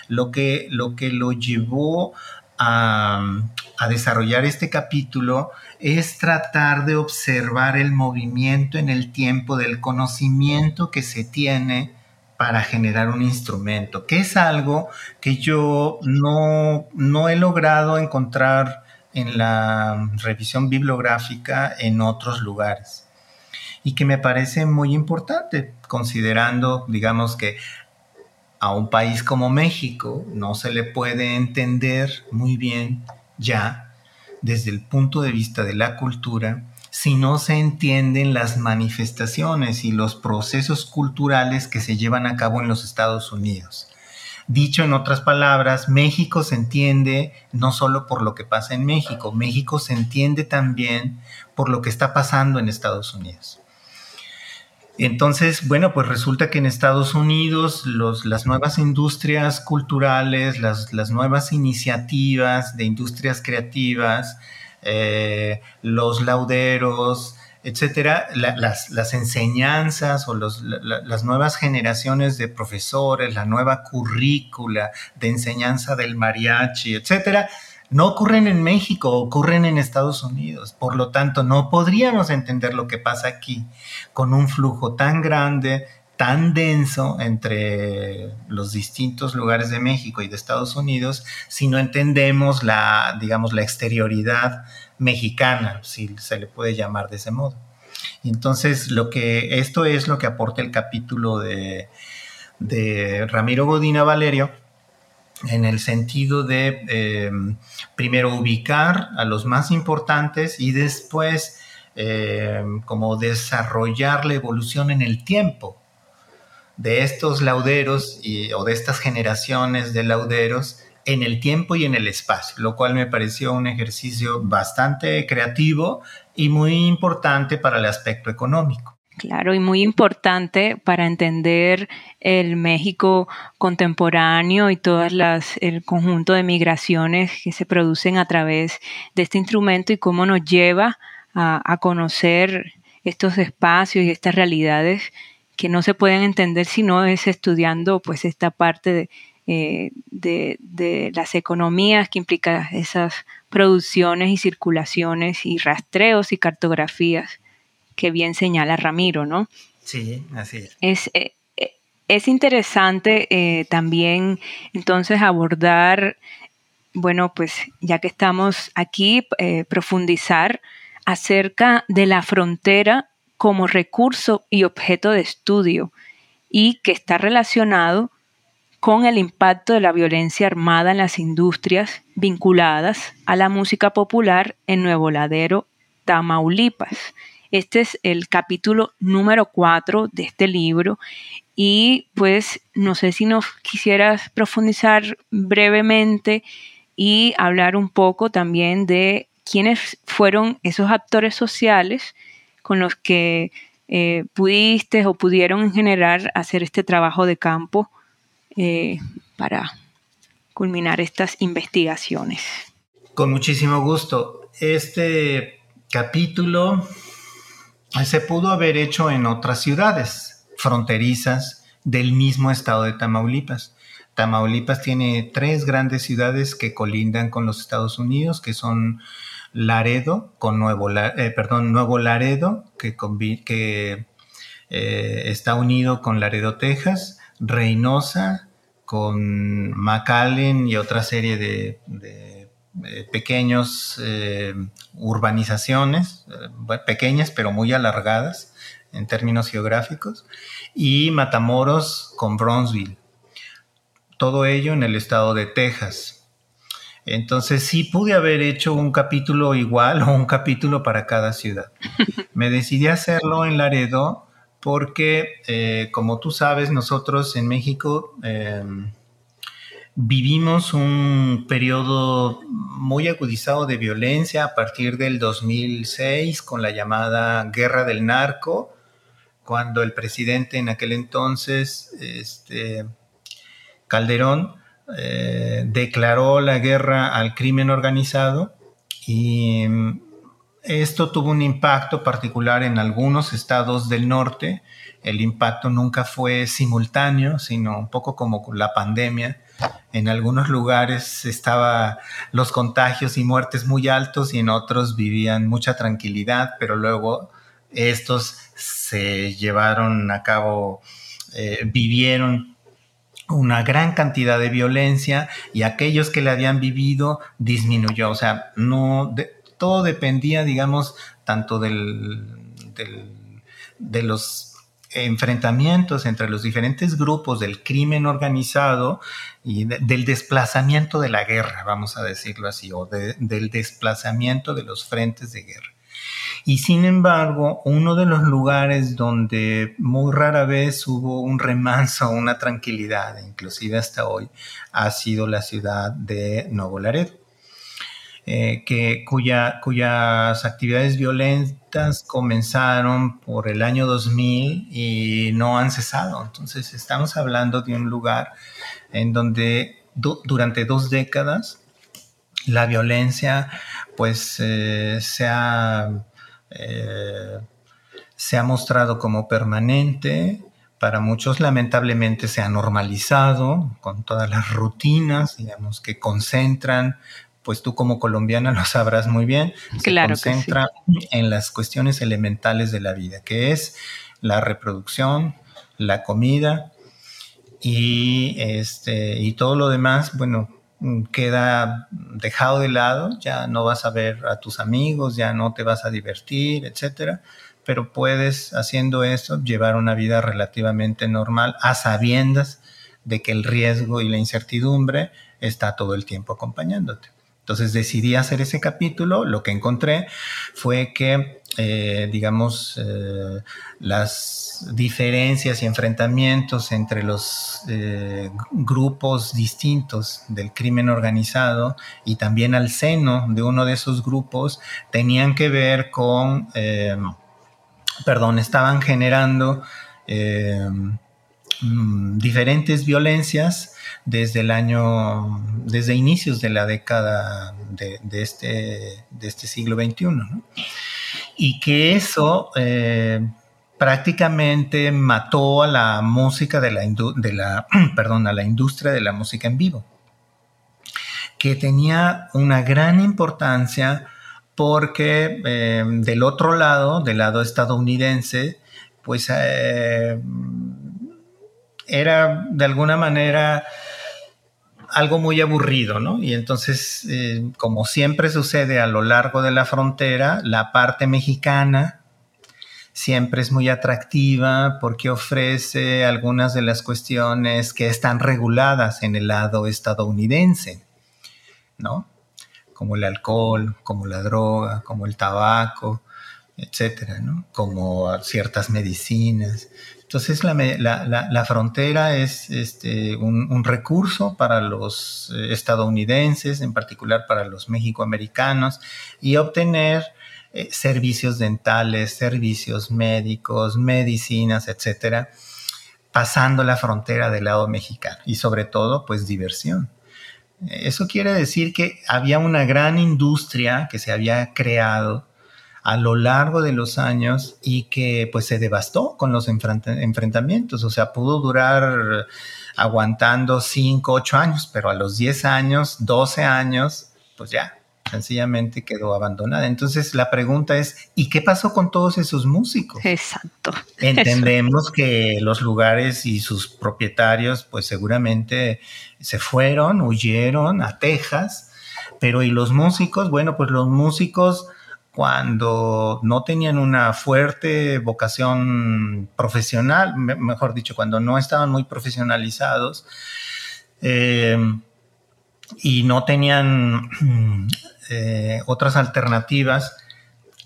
Lo que lo, que lo llevó a, desarrollar este capítulo es tratar de observar el movimiento en el tiempo del conocimiento que se tiene para generar un instrumento, que es algo que yo no, no he logrado encontrar en la revisión bibliográfica en otros lugares y que me parece muy importante, considerando, digamos, que a un país como México no se le puede entender muy bien ya desde el punto de vista de la cultura si no se entienden las manifestaciones y los procesos culturales que se llevan a cabo en los Estados Unidos. Dicho en otras palabras, México se entiende no solo por lo que pasa en México, México se entiende también por lo que está pasando en Estados Unidos. Entonces, bueno, pues resulta que en Estados Unidos las nuevas industrias culturales, las, nuevas iniciativas de industrias creativas, eh, los lauderos, etcétera, las, enseñanzas o las nuevas generaciones de profesores, la nueva currícula de enseñanza del mariachi, etcétera, no ocurren en México, ocurren en Estados Unidos. Por lo tanto, no podríamos entender lo que pasa aquí con un flujo tan grande, tan denso entre los distintos lugares de México y de Estados Unidos si no entendemos la, digamos, la exterioridad mexicana, si se le puede llamar de ese modo. Entonces, lo que, esto es lo que aporta el capítulo de, de Ramiro Godina Valerio, en el sentido de em, primero ubicar a los más importantes y después em, como desarrollar la evolución en el tiempo de estos lauderos o de estas generaciones de lauderos en el tiempo y en el espacio, lo cual me pareció un ejercicio bastante creativo y muy importante para el aspecto económico. Claro, y muy importante para entender el México contemporáneo y todas las el conjunto de migraciones que se producen a través de este instrumento y cómo nos lleva a, conocer estos espacios y estas realidades que no se pueden entender si no es estudiando pues esta parte de, eh, de las economías que implica esas producciones y circulaciones y rastreos y cartografías que bien señala Ramiro, ¿no? Sí, así es. Es, eh, eh, interesante eh, también entonces abordar, bueno, pues ya que estamos aquí, profundizar acerca de la frontera como recurso y objeto de estudio y que está relacionado con el impacto de la violencia armada en las industrias vinculadas a la música popular en Nuevo Ladero, Tamaulipas. Este es el capítulo número 4 de este libro y pues no sé si nos quisieras profundizar brevemente y hablar un poco también de quiénes fueron esos actores sociales con los que eh, pudiste o pudieron en general hacer este trabajo de campo eh, para culminar estas investigaciones. Con muchísimo gusto. Este capítulo se pudo haber hecho en otras ciudades fronterizas del mismo estado de Tamaulipas. Tamaulipas tiene tres grandes ciudades que colindan con los Estados Unidos, que son Laredo, con Nuevo, eh, perdón, Nuevo Laredo, que, eh, está unido con Laredo, Texas, Reynosa, con McAllen y otra serie de, eh, pequeños urbanizaciones, pequeñas pero muy alargadas en términos geográficos, y Matamoros con Bronzeville. Todo ello en el estado de Texas. Entonces sí pude haber hecho un capítulo igual o un capítulo para cada ciudad. [LAUGHS] Me decidí hacerlo en Laredo porque, eh, como tú sabes, nosotros en México em, vivimos un periodo muy agudizado de violencia a partir del 2006 con la llamada Guerra del Narco, cuando el presidente en aquel entonces, este, Calderón, eh, declaró la guerra al crimen organizado y esto tuvo un impacto particular en algunos estados del norte. El impacto nunca fue simultáneo, sino un poco como la pandemia. En algunos lugares estaban los contagios y muertes muy altos y en otros vivían mucha tranquilidad, pero luego estos se llevaron a cabo, eh, vivieron una gran cantidad de violencia y aquellos que la habían vivido disminuyó. O sea, no, todo dependía, digamos, tanto del, de los enfrentamientos entre los diferentes grupos del crimen organizado y del desplazamiento de la guerra, vamos a decirlo así, o del desplazamiento de los frentes de guerra. Y sin embargo, uno de los lugares donde muy rara vez hubo un remanso, una tranquilidad, inclusive hasta hoy, ha sido la ciudad de Nuevo Laredo. Eh, que, cuya, cuyas actividades violentas comenzaron por el año 2000 y no han cesado. Entonces estamos hablando de un lugar en donde durante dos décadas la violencia pues eh, se ha eh, se ha mostrado como permanente, para muchos lamentablemente se ha normalizado con todas las rutinas, digamos, que concentran, pues tú como colombiana [LAUGHS] lo sabrás muy bien, se concentra en las cuestiones elementales de la vida, que es la reproducción, la comida y, este, y todo lo demás, bueno, queda dejado de lado, ya no vas a ver a tus amigos, ya no te vas a divertir, etcétera, pero puedes haciendo eso llevar una vida relativamente normal a sabiendas de que el riesgo y la incertidumbre está todo el tiempo acompañándote. Entonces decidí hacer ese capítulo, lo que encontré fue que, eh, digamos, eh, las diferencias y enfrentamientos entre los eh, grupos distintos del crimen organizado y también al seno de uno de esos grupos tenían que ver con, perdón, estaban generando mm, diferentes violencias desde el año, desde inicios de la década de, este, de este siglo XXI. Y que eso eh, prácticamente mató a la música de la, de la, [CLEARS THROAT] perdón, a la industria de la música en vivo, que tenía una gran importancia porque eh, del otro lado, del lado estadounidense, pues eh, era de alguna manera algo muy aburrido, ¿no? Y entonces, eh, como siempre sucede a lo largo de la frontera, la parte mexicana siempre es muy atractiva porque ofrece algunas de las cuestiones que están reguladas en el lado estadounidense, ¿no? Como el alcohol, como la droga, como el tabaco, etcétera, ¿no? Como ciertas medicinas. Entonces la, frontera es este, un, recurso para los eh, estadounidenses, en particular para los mexicoamericanos, y obtener eh, servicios dentales, servicios médicos, medicinas, etcétera, pasando la frontera del lado mexicano y sobre todo, pues diversión. Eso quiere decir que había una gran industria que se había creado a lo largo de los años y que pues se devastó con los enfrentamientos, o sea, pudo durar aguantando 5, 8 años, pero a los 10 años, 12 años, pues ya, sencillamente quedó abandonada. Entonces la pregunta es, ¿y qué pasó con todos esos músicos? Exacto. Entendemos que los lugares y sus propietarios pues seguramente se fueron, huyeron a Texas, pero ¿y los músicos? Bueno, pues los músicos cuando no tenían una fuerte vocación profesional, mejor dicho, cuando no estaban muy profesionalizados eh, y no tenían [CLEARS THROAT] eh, otras alternativas,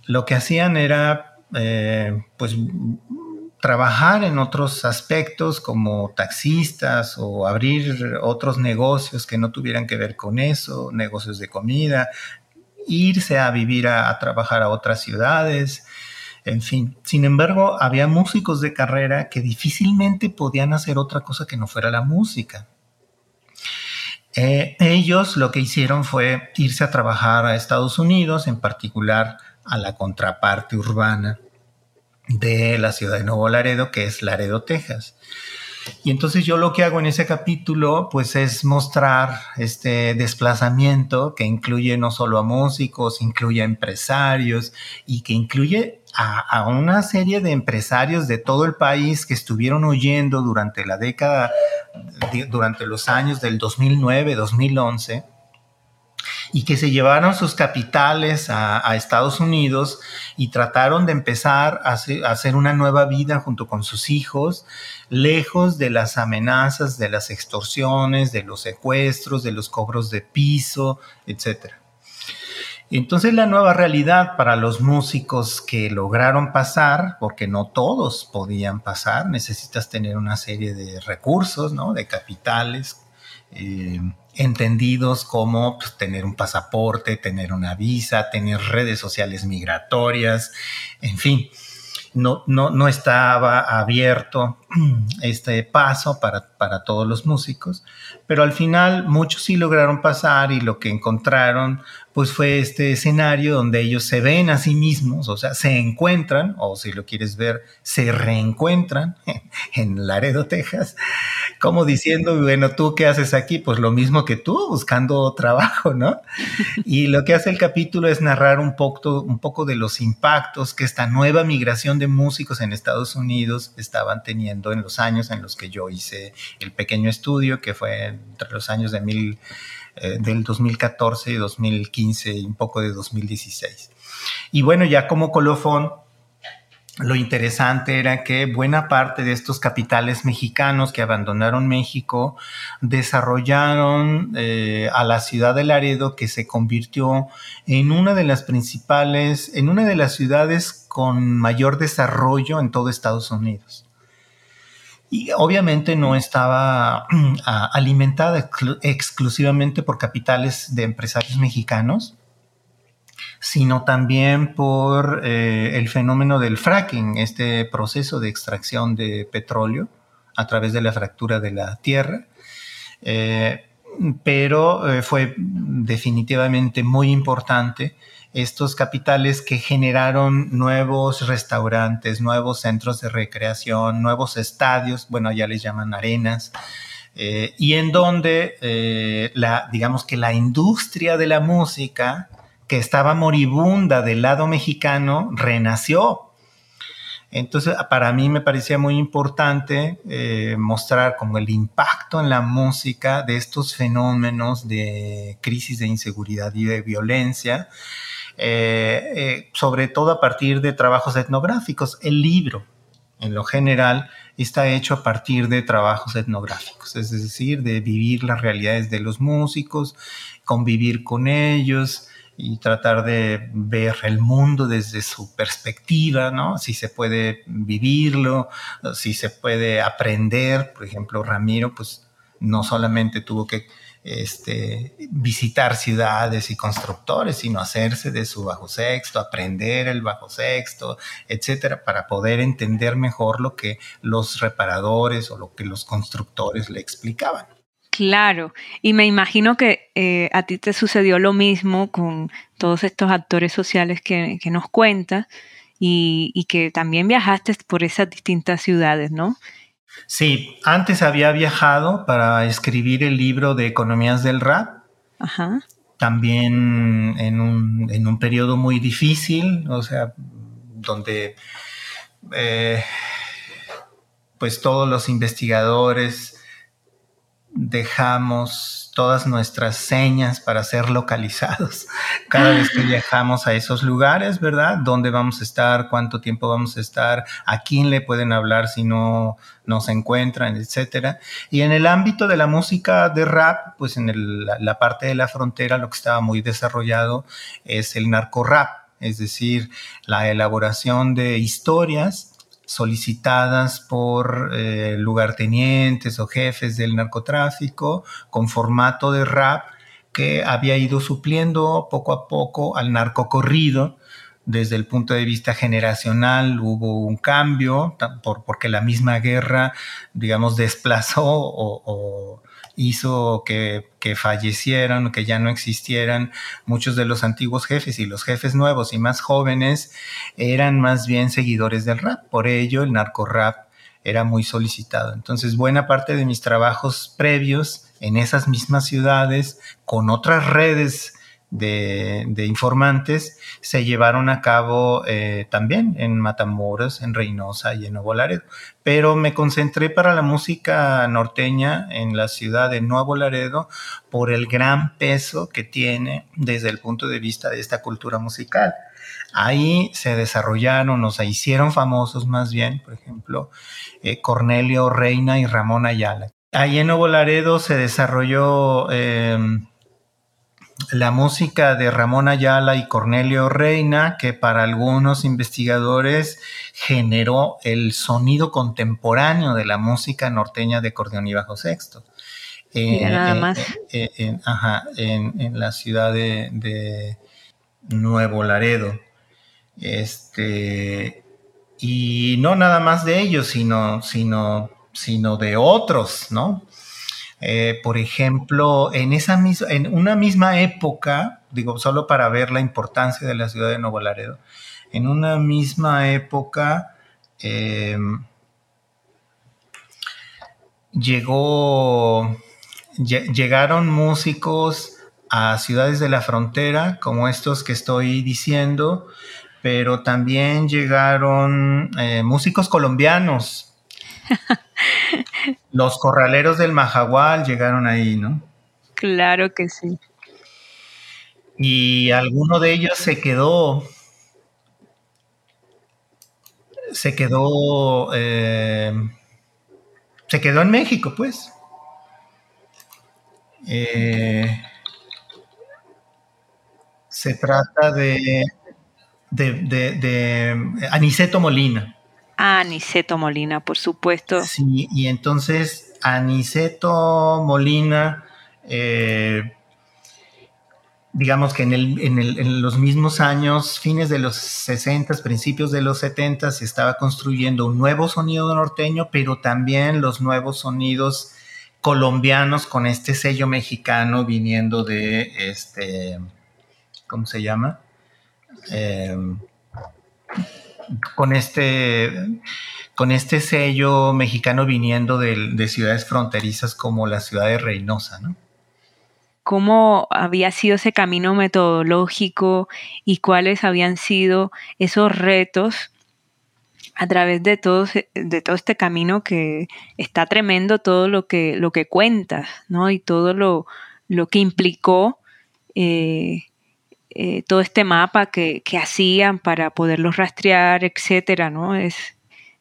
lo que hacían era eh, pues trabajar en otros aspectos como taxistas o abrir otros negocios que no tuvieran que ver con eso, negocios de comida, irse a vivir a, trabajar a otras ciudades, en fin. Sin embargo, había músicos de carrera que difícilmente podían hacer otra cosa que no fuera la música. Eh, ellos lo que hicieron fue irse a trabajar a Estados Unidos, en particular a la contraparte urbana de la ciudad de Nuevo Laredo, que es Laredo, Texas. Y entonces yo lo que hago en ese capítulo, pues es mostrar este desplazamiento que incluye no solo a músicos, incluye a empresarios y que incluye a, una serie de empresarios de todo el país que estuvieron huyendo durante la década, durante los años del 2009, 2011 y que se llevaron sus capitales a, Estados Unidos y trataron de empezar a hacer, una nueva vida junto con sus hijos, lejos de las amenazas, de las extorsiones, de los secuestros, de los cobros de piso, etc. Entonces la nueva realidad para los músicos que lograron pasar, porque no todos podían pasar, necesitas tener una serie de recursos, ¿no? de capitales, eh, entendidos como pues, tener un pasaporte, tener una visa, tener redes sociales migratorias, en fin, no, no, no estaba abierto [CLEARS THROAT] este paso para, para, todos los músicos, pero al final muchos sí lograron pasar y lo que encontraron pues fue este escenario donde ellos se ven a sí mismos, o sea, se encuentran, o si lo quieres ver, se reencuentran [LAUGHS] en Laredo, Texas, como diciendo, bueno, ¿tú qué haces aquí? Pues lo mismo que tú, buscando trabajo, ¿no? Y lo que hace el capítulo es narrar un poco, un poco de los impactos que esta nueva migración de músicos en Estados Unidos estaban teniendo en los años en los que yo hice el pequeño estudio, que fue entre los años de mil eh, del 2014 y 2015 y un poco de 2016. Y bueno, ya como colofón, lo interesante era que buena parte de estos capitales mexicanos que abandonaron México desarrollaron eh, a la ciudad de Laredo que se convirtió en una de las principales, en una de las ciudades con mayor desarrollo en todo Estados Unidos. Y obviamente no estaba [CLEARS THROAT] alimentada exclusivamente por capitales de empresarios mexicanos, sino también por eh, el fenómeno del fracking, este proceso de extracción de petróleo a través de la fractura de la tierra. Eh, pero eh, fue definitivamente muy importante estos capitales que generaron nuevos restaurantes, nuevos centros de recreación, nuevos estadios, bueno, ya les llaman arenas, eh, y en donde eh, la, digamos que la industria de la música, que estaba moribunda del lado mexicano, renació. Entonces, para mí me parecía muy importante eh, mostrar como el impacto en la música de estos fenómenos de crisis de inseguridad y de violencia, eh, eh, sobre todo a partir de trabajos etnográficos. El libro, en lo general, está hecho a partir de trabajos etnográficos, es decir, de vivir las realidades de los músicos, convivir con ellos, y tratar de ver el mundo desde su perspectiva, ¿no? Si se puede vivirlo, si se puede aprender. Por ejemplo, Ramiro, pues no solamente tuvo que este, visitar ciudades y constructores, sino hacerse de su bajo sexto, aprender el bajo sexto, etcétera, para poder entender mejor lo que los reparadores o lo que los constructores le explicaban. Claro, y me imagino que eh, a ti te sucedió lo mismo con todos estos actores sociales que, nos cuentas y, que también viajaste por esas distintas ciudades, ¿no? Sí, antes había viajado para escribir el libro de Economías del Rap. Ajá. También en un, en un periodo muy difícil, o sea, donde eh, pues todos los investigadores dejamos todas nuestras señas para ser localizados [LAUGHS] cada vez que viajamos a esos lugares, ¿verdad? ¿Dónde vamos a estar? ¿Cuánto tiempo vamos a estar? ¿A quién le pueden hablar si no nos encuentran? Etcétera. Y en el ámbito de la música de rap, pues en la parte de la frontera lo que estaba muy desarrollado es el narco rap, es decir, la elaboración de historias solicitadas por eh, lugartenientes o jefes del narcotráfico con formato de rap que había ido supliendo poco a poco al narcocorrido. Desde el punto de vista generacional hubo un cambio por, porque la misma guerra, digamos, desplazó o hizo que, que fallecieran, que ya no existieran muchos de los antiguos jefes y los jefes nuevos y más jóvenes eran más bien seguidores del rap. Por ello, el narco rap era muy solicitado. Entonces, buena parte de mis trabajos previos en esas mismas ciudades, con otras redes de, informantes se llevaron a cabo eh, también en Matamoros, en Reynosa y en Nuevo Laredo. Pero me concentré para la música norteña en la ciudad de Nuevo Laredo por el gran peso que tiene desde el punto de vista de esta cultura musical. Ahí se desarrollaron, o se hicieron famosos más bien, por ejemplo, eh, Cornelio Reina y Ramón Ayala. Ahí en Nuevo Laredo se desarrolló em, la música de Ramón Ayala y Cornelio Reina, que para algunos investigadores generó el sonido contemporáneo de la música norteña de acordeón y bajo sexto. nada más. En, la ciudad de, Nuevo Laredo. Este, y no nada más de ellos, sino, sino, sino de otros, ¿no? Eh, por ejemplo, en, esa misma, en una misma época, digo, solo para ver la importancia de la ciudad de Nuevo Laredo, en una misma época em, llegó, llegaron músicos a ciudades de la frontera, como estos que estoy diciendo, pero también llegaron eh, músicos colombianos. [LAUGHS] Los corraleros del Majagual llegaron ahí, ¿no? Claro que sí. Y alguno de ellos se quedó, se quedó, eh, se quedó en México, pues. Eh, se trata de, de, de Aniceto Molina. Aniceto Molina, por supuesto. Sí, y entonces Aniceto Molina, eh, digamos que en, los mismos años, fines de los 60, principios de los 70, se estaba construyendo un nuevo sonido norteño, pero también los nuevos sonidos colombianos con este sello mexicano viniendo de este, ¿cómo se llama? Eh, con este, con este sello mexicano viniendo de, ciudades fronterizas como la ciudad de Reynosa, ¿no? ¿Cómo había sido ese camino metodológico y cuáles habían sido esos retos a través de todo, de todo este camino que está tremendo todo lo que, lo que cuentas, ¿no? Y todo lo, lo que implicó eh, eh, todo este mapa que, hacían para poderlos rastrear, etcétera, ¿no? Es,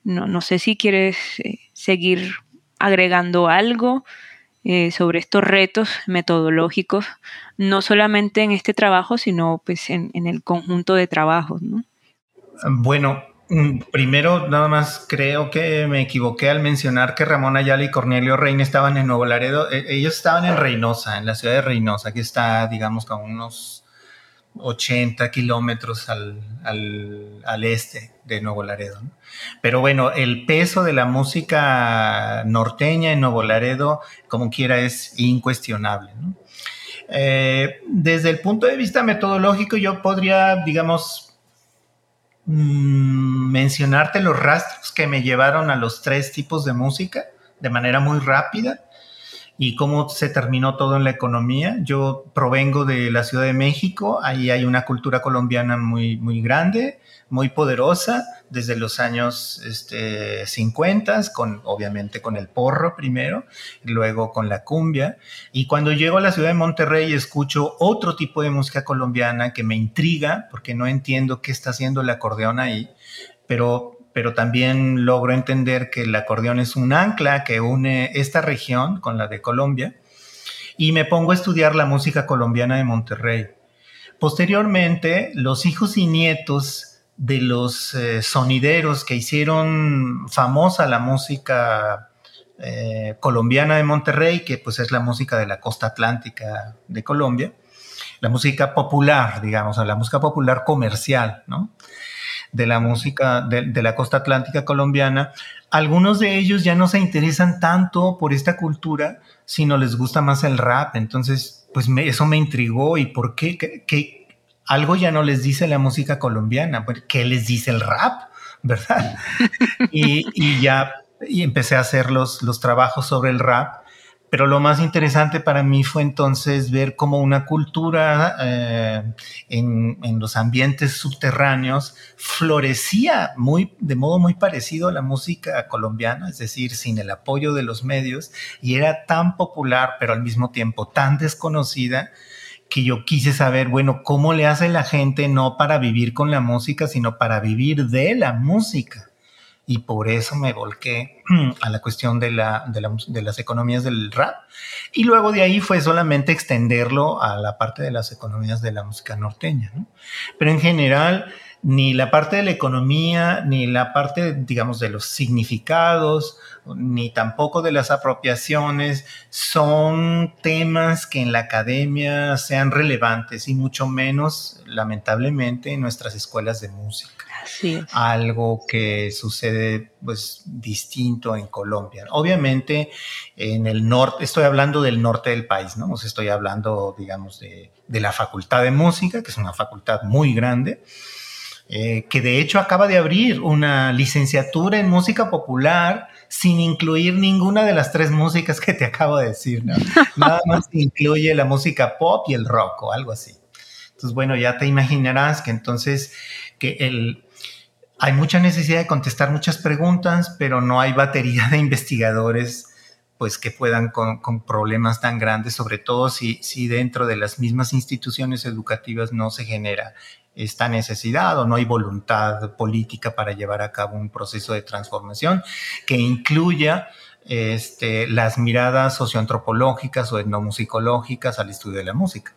no, no sé si quieres eh, seguir agregando algo sobre estos retos metodológicos, no solamente en este trabajo, sino pues en, en el conjunto de trabajos, ¿no? Bueno, Mm, primero, nada más creo que me equivoqué al mencionar que Ramón Ayala y Cornelio Reina estaban en Nuevo Laredo. E, ellos estaban en Reynosa, en la ciudad de Reynosa, que está, digamos, con unos 80 kilómetros al, este de Nuevo Laredo. Pero bueno, el peso de la música norteña en Nuevo Laredo, como quiera, es incuestionable. Eh, desde el punto de vista metodológico, yo podría, digamos, Mm, mencionarte los rastros que me llevaron a los tres tipos de música de manera muy rápida y cómo se terminó todo en la economía. Yo provengo de la Ciudad de México, ahí hay una cultura colombiana muy, muy grande, muy poderosa, desde los años este, 50, con, obviamente con el porro primero, luego con la cumbia. Y cuando llego a la ciudad de Monterrey escucho otro tipo de música colombiana que me intriga, porque no entiendo qué está haciendo el acordeón ahí, pero pero también logro entender que el acordeón es un ancla que une esta región con la de Colombia y me pongo a estudiar la música colombiana de Monterrey. Posteriormente, los hijos y nietos de los eh, sonideros que hicieron famosa la música eh, colombiana de Monterrey, que pues es la música de la costa atlántica de Colombia, la música popular, digamos, la música popular comercial, ¿no? De la música de, la costa atlántica colombiana, algunos de ellos ya no se interesan tanto por esta cultura, sino les gusta más el rap. Entonces, pues eso me intrigó. ¿Y por qué? ¿Qué, algo ya no les dice la música colombiana? ¿Qué les dice el rap? ¿Verdad? [LAUGHS] y, y, ya y empecé a hacer los, los trabajos sobre el rap pero lo más interesante para mí fue entonces ver cómo una cultura eh, en, en, los ambientes subterráneos florecía muy, de modo muy parecido a la música colombiana, es decir, sin el apoyo de los medios, y era tan popular, pero al mismo tiempo tan desconocida, que yo quise saber, bueno, cómo le hace la gente no para vivir con la música, sino para vivir de la música y por eso me volqué [CLEARS THROAT] a la cuestión de, la, de, las economías del rap. Y luego de ahí fue solamente extenderlo a la parte de las economías de la música norteña. Pero en general, ni la parte de la economía, ni la parte, digamos, de los significados, ni tampoco de las apropiaciones son temas que en la academia sean relevantes y mucho menos, lamentablemente, en nuestras escuelas de música algo que sucede pues distinto en Colombia. Obviamente en el norte, estoy hablando del norte del país, ¿no? estoy hablando, digamos, de, la Facultad de Música, que es una facultad muy grande, eh, que de hecho acaba de abrir una licenciatura en música popular sin incluir ninguna de las tres músicas que te acabo de decir, [LAUGHS] Nada más incluye la música pop y el rock o algo así. Entonces, bueno, ya te imaginarás que entonces que el, hay mucha necesidad de contestar muchas preguntas, pero no hay batería de investigadores pues que puedan con, problemas tan grandes, sobre todo si, si dentro de las mismas instituciones educativas no se genera esta necesidad o no hay voluntad política para llevar a cabo un proceso de transformación que incluya este, las miradas socioantropológicas o etnomusicológicas al estudio de la música.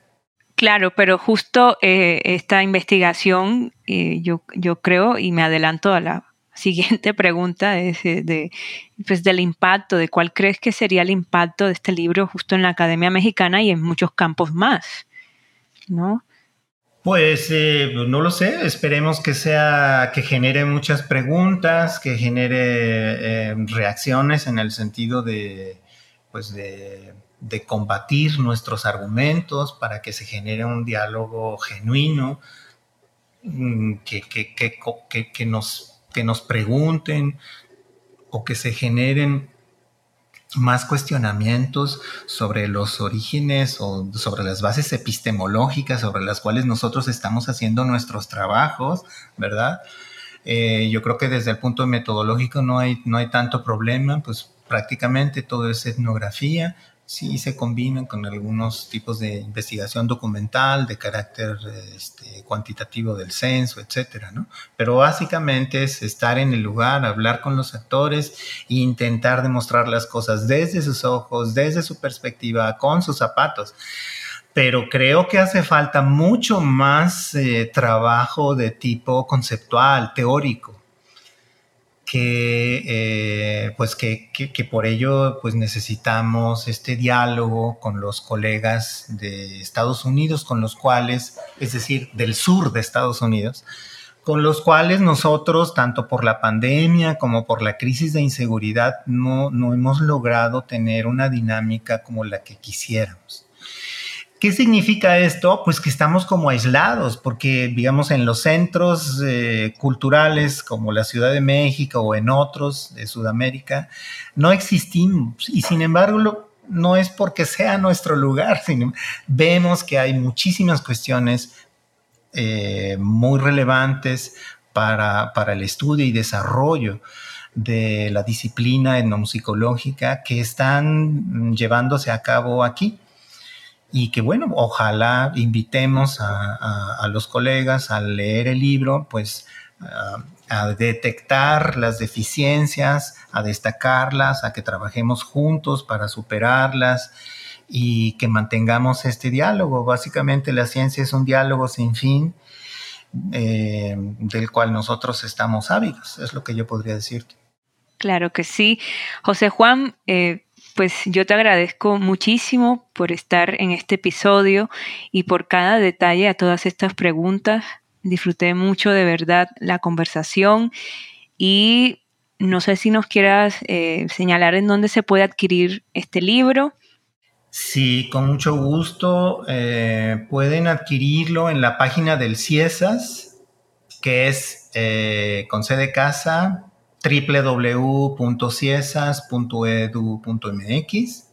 Claro, pero justo eh, esta investigación, eh, yo, yo creo, y me adelanto a la siguiente [LAUGHS] pregunta, es eh, de, pues del impacto, de cuál crees que sería el impacto de este libro justo en la Academia Mexicana y en muchos campos más, ¿no? Pues no lo sé, esperemos que sea, que genere muchas preguntas, que genere reacciones en el sentido de, pues de combatir nuestros argumentos para que se genere un diálogo genuino, mm, que, que, nos, que nos pregunten o que se generen más cuestionamientos sobre los orígenes o sobre las bases epistemológicas sobre las cuales nosotros estamos haciendo nuestros trabajos, ¿verdad? Eh, yo creo que desde el punto metodológico no hay, no hay tanto problema, pues prácticamente todo es etnografía, sí se combinan con algunos tipos de investigación documental de carácter este, cuantitativo del censo, etcétera, ¿no? Pero básicamente es estar en el lugar, hablar con los actores e intentar demostrar las cosas desde sus ojos, desde su perspectiva, con sus zapatos. Pero creo que hace falta mucho más eh, trabajo de tipo conceptual, teórico que, eh, pues que, por ello pues necesitamos este diálogo con los colegas de Estados Unidos, con los cuales, es decir, del sur de Estados Unidos, con los cuales nosotros, tanto por la pandemia como por la crisis de inseguridad, no, no hemos logrado tener una dinámica como la que quisiéramos. ¿Qué significa esto? Pues que estamos como aislados, porque digamos en los centros eh, culturales como la Ciudad de México o en otros de Sudamérica, no existimos y sin embargo no es porque sea nuestro lugar, [LAUGHS] sino vemos que hay muchísimas cuestiones eh, muy relevantes para, para el estudio y desarrollo de la disciplina etnomusicológica que están llevándose a cabo aquí y que bueno, ojalá invitemos a, los colegas a leer el libro, pues a detectar las deficiencias, a destacarlas, a que trabajemos juntos para superarlas y que mantengamos este diálogo. Básicamente la ciencia es un diálogo sin fin eh, del cual nosotros estamos ávidos, es lo que yo podría decirte. Claro que sí. José Juan, eh, pues yo te agradezco muchísimo por estar en este episodio y por cada detalle a todas estas preguntas. Disfruté mucho de verdad la conversación y no sé si nos quieras eh, señalar en dónde se puede adquirir este libro. Sí, con mucho gusto. Eh, pueden adquirirlo en la página del CIESAS, que es eh, con sede casa www.ciesas.edu.mx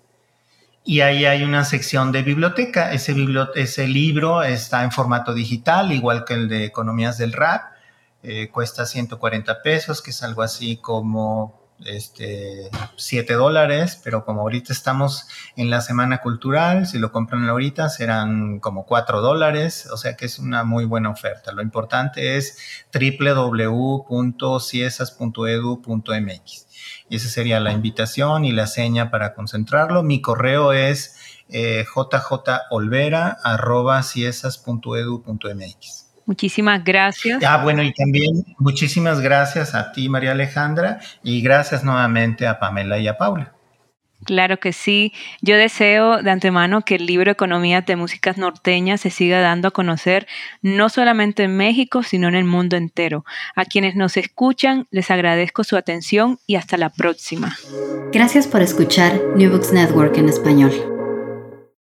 y ahí hay una sección de biblioteca. Ese, libro está en formato digital, igual que el de Economías del Rap. Eh, cuesta 140 pesos, que es algo así como este, 7 dólares, pero como ahorita estamos en la semana cultural, si lo compran ahorita serán como 4 dólares, o sea que es una muy buena oferta. Lo importante es www.ciesas.edu.mx. Y esa sería la invitación y la seña para concentrarlo. Mi correo es eh, jjolvera.ciesas.edu.mx. Muchísimas gracias. Ah, bueno, y también muchísimas gracias a ti, María Alejandra, y gracias nuevamente a Pamela y a Paula. Claro que sí. Yo deseo de antemano que el libro Economía de Músicas Norteñas se siga dando a conocer no solamente en México, sino en el mundo entero. A quienes nos escuchan, les agradezco su atención y hasta la próxima. Gracias por escuchar New Books Network en español.